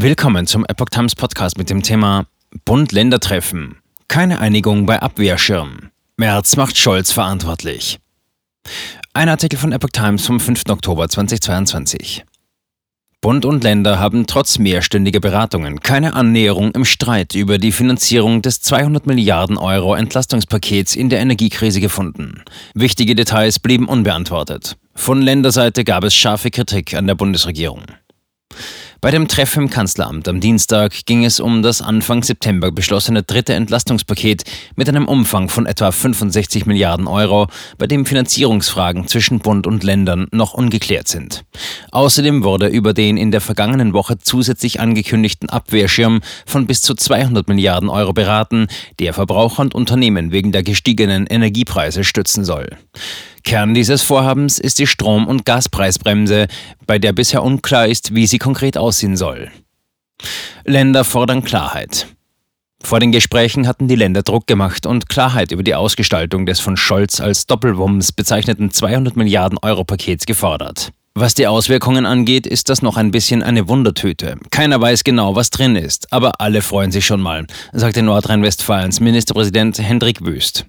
Willkommen zum Epoch Times Podcast mit dem Thema Bund-Länder-Treffen. Keine Einigung bei Abwehrschirm. Merz macht Scholz verantwortlich. Ein Artikel von Epoch Times vom 5. Oktober 2022. Bund und Länder haben trotz mehrstündiger Beratungen keine Annäherung im Streit über die Finanzierung des 200 Milliarden Euro Entlastungspakets in der Energiekrise gefunden. Wichtige Details blieben unbeantwortet. Von Länderseite gab es scharfe Kritik an der Bundesregierung. Bei dem Treffen im Kanzleramt am Dienstag ging es um das Anfang September beschlossene dritte Entlastungspaket mit einem Umfang von etwa 65 Milliarden Euro, bei dem Finanzierungsfragen zwischen Bund und Ländern noch ungeklärt sind. Außerdem wurde über den in der vergangenen Woche zusätzlich angekündigten Abwehrschirm von bis zu 200 Milliarden Euro beraten, der Verbraucher und Unternehmen wegen der gestiegenen Energiepreise stützen soll. Kern dieses Vorhabens ist die Strom- und Gaspreisbremse, bei der bisher unklar ist, wie sie konkret aussehen soll. Länder fordern Klarheit. Vor den Gesprächen hatten die Länder Druck gemacht und Klarheit über die Ausgestaltung des von Scholz als Doppelwumms bezeichneten 200 Milliarden Euro Pakets gefordert. Was die Auswirkungen angeht, ist das noch ein bisschen eine Wundertüte. Keiner weiß genau, was drin ist, aber alle freuen sich schon mal, sagte Nordrhein-Westfalens Ministerpräsident Hendrik Wüst.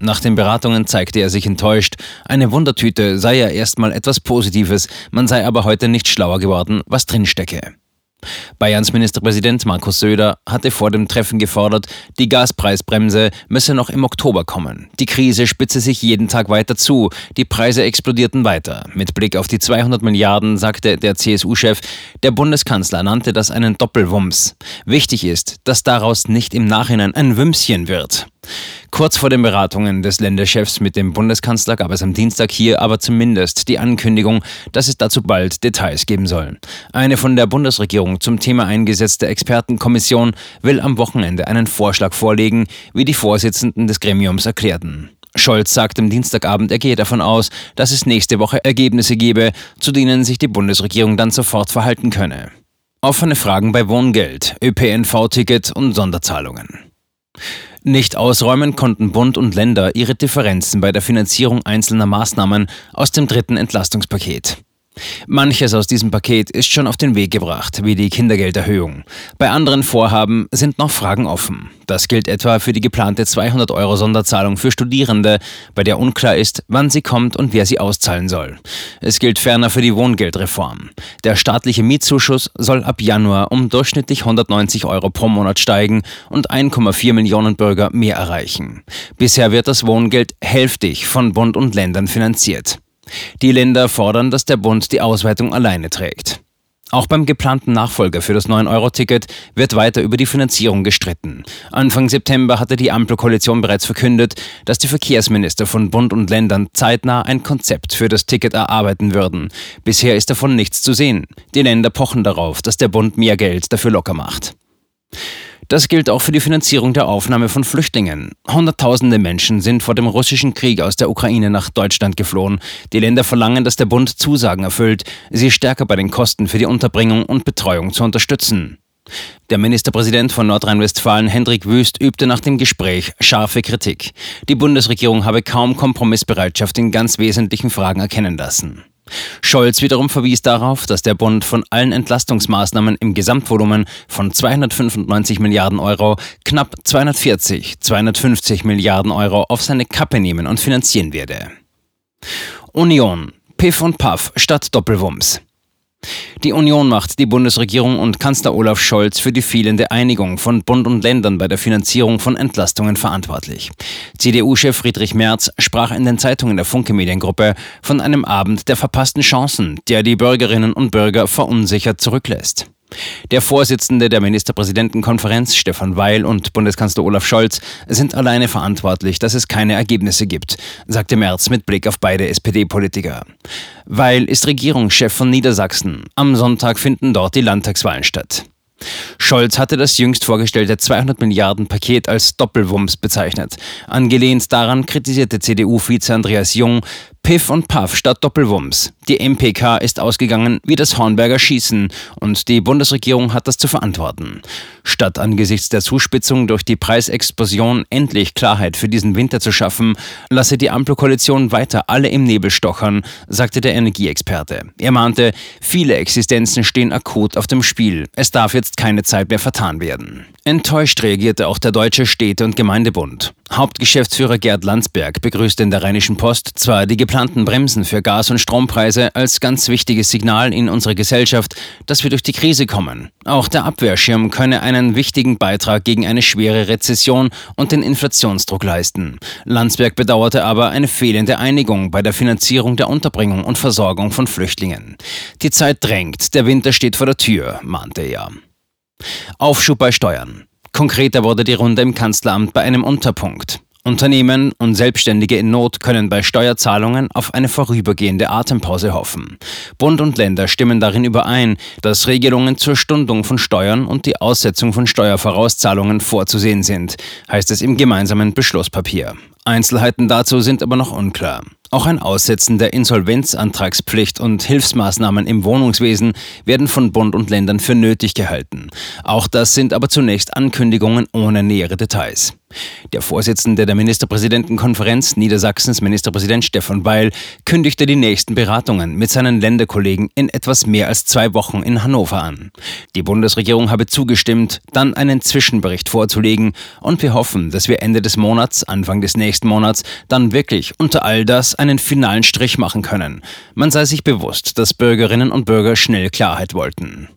Nach den Beratungen zeigte er sich enttäuscht. Eine Wundertüte sei ja erstmal etwas Positives, man sei aber heute nicht schlauer geworden, was drinstecke. Bayerns Ministerpräsident Markus Söder hatte vor dem Treffen gefordert, die Gaspreisbremse müsse noch im Oktober kommen. Die Krise spitze sich jeden Tag weiter zu, die Preise explodierten weiter. Mit Blick auf die 200 Milliarden sagte der CSU-Chef, der Bundeskanzler nannte das einen Doppelwumms. Wichtig ist, dass daraus nicht im Nachhinein ein Wümschen wird. Kurz vor den Beratungen des Länderchefs mit dem Bundeskanzler gab es am Dienstag hier aber zumindest die Ankündigung, dass es dazu bald Details geben soll. Eine von der Bundesregierung zum Thema eingesetzte Expertenkommission will am Wochenende einen Vorschlag vorlegen, wie die Vorsitzenden des Gremiums erklärten. Scholz sagt am Dienstagabend, er gehe davon aus, dass es nächste Woche Ergebnisse gebe, zu denen sich die Bundesregierung dann sofort verhalten könne. Offene Fragen bei Wohngeld, ÖPNV-Ticket und Sonderzahlungen. Nicht ausräumen konnten Bund und Länder ihre Differenzen bei der Finanzierung einzelner Maßnahmen aus dem dritten Entlastungspaket. Manches aus diesem Paket ist schon auf den Weg gebracht, wie die Kindergelderhöhung. Bei anderen Vorhaben sind noch Fragen offen. Das gilt etwa für die geplante 200 Euro Sonderzahlung für Studierende, bei der unklar ist, wann sie kommt und wer sie auszahlen soll. Es gilt ferner für die Wohngeldreform. Der staatliche Mietzuschuss soll ab Januar um durchschnittlich 190 Euro pro Monat steigen und 1,4 Millionen Bürger mehr erreichen. Bisher wird das Wohngeld hälftig von Bund und Ländern finanziert. Die Länder fordern, dass der Bund die Ausweitung alleine trägt. Auch beim geplanten Nachfolger für das 9-Euro-Ticket wird weiter über die Finanzierung gestritten. Anfang September hatte die Ampelkoalition bereits verkündet, dass die Verkehrsminister von Bund und Ländern zeitnah ein Konzept für das Ticket erarbeiten würden. Bisher ist davon nichts zu sehen. Die Länder pochen darauf, dass der Bund mehr Geld dafür locker macht. Das gilt auch für die Finanzierung der Aufnahme von Flüchtlingen. Hunderttausende Menschen sind vor dem russischen Krieg aus der Ukraine nach Deutschland geflohen. Die Länder verlangen, dass der Bund Zusagen erfüllt, sie stärker bei den Kosten für die Unterbringung und Betreuung zu unterstützen. Der Ministerpräsident von Nordrhein-Westfalen, Hendrik Wüst, übte nach dem Gespräch scharfe Kritik. Die Bundesregierung habe kaum Kompromissbereitschaft in ganz wesentlichen Fragen erkennen lassen. Scholz wiederum verwies darauf, dass der Bund von allen Entlastungsmaßnahmen im Gesamtvolumen von 295 Milliarden Euro knapp 240, 250 Milliarden Euro auf seine Kappe nehmen und finanzieren werde. Union. Piff und Puff statt Doppelwumms. Die Union macht die Bundesregierung und Kanzler Olaf Scholz für die fehlende Einigung von Bund und Ländern bei der Finanzierung von Entlastungen verantwortlich. CDU-Chef Friedrich Merz sprach in den Zeitungen der Funke Mediengruppe von einem Abend der verpassten Chancen, der die Bürgerinnen und Bürger verunsichert zurücklässt. Der Vorsitzende der Ministerpräsidentenkonferenz, Stefan Weil, und Bundeskanzler Olaf Scholz sind alleine verantwortlich, dass es keine Ergebnisse gibt, sagte Merz mit Blick auf beide SPD-Politiker. Weil ist Regierungschef von Niedersachsen. Am Sonntag finden dort die Landtagswahlen statt. Scholz hatte das jüngst vorgestellte 200 Milliarden Paket als Doppelwumms bezeichnet. Angelehnt daran kritisierte CDU-Vize Andreas Jung, Piff und Puff statt Doppelwumms. Die MPK ist ausgegangen wie das Hornberger Schießen und die Bundesregierung hat das zu verantworten. Statt angesichts der Zuspitzung durch die Preisexplosion endlich Klarheit für diesen Winter zu schaffen, lasse die Ampelkoalition weiter alle im Nebel stochern, sagte der Energieexperte. Er mahnte, viele Existenzen stehen akut auf dem Spiel. Es darf jetzt keine Zeit mehr vertan werden. Enttäuscht reagierte auch der Deutsche Städte- und Gemeindebund. Hauptgeschäftsführer Gerd Landsberg begrüßte in der Rheinischen Post zwar die geplanten Bremsen für Gas- und Strompreise als ganz wichtiges Signal in unserer Gesellschaft, dass wir durch die Krise kommen. Auch der Abwehrschirm könne einen wichtigen Beitrag gegen eine schwere Rezession und den Inflationsdruck leisten. Landsberg bedauerte aber eine fehlende Einigung bei der Finanzierung der Unterbringung und Versorgung von Flüchtlingen. Die Zeit drängt, der Winter steht vor der Tür, mahnte er. Aufschub bei Steuern. Konkreter wurde die Runde im Kanzleramt bei einem Unterpunkt. Unternehmen und Selbstständige in Not können bei Steuerzahlungen auf eine vorübergehende Atempause hoffen. Bund und Länder stimmen darin überein, dass Regelungen zur Stundung von Steuern und die Aussetzung von Steuervorauszahlungen vorzusehen sind, heißt es im gemeinsamen Beschlusspapier. Einzelheiten dazu sind aber noch unklar. Auch ein Aussetzen der Insolvenzantragspflicht und Hilfsmaßnahmen im Wohnungswesen werden von Bund und Ländern für nötig gehalten. Auch das sind aber zunächst Ankündigungen ohne nähere Details. Der Vorsitzende der Ministerpräsidentenkonferenz Niedersachsens, Ministerpräsident Stefan Weil, kündigte die nächsten Beratungen mit seinen Länderkollegen in etwas mehr als zwei Wochen in Hannover an. Die Bundesregierung habe zugestimmt, dann einen Zwischenbericht vorzulegen und wir hoffen, dass wir Ende des Monats, Anfang des nächsten Monats, dann wirklich unter all das einen finalen Strich machen können. Man sei sich bewusst, dass Bürgerinnen und Bürger schnell Klarheit wollten.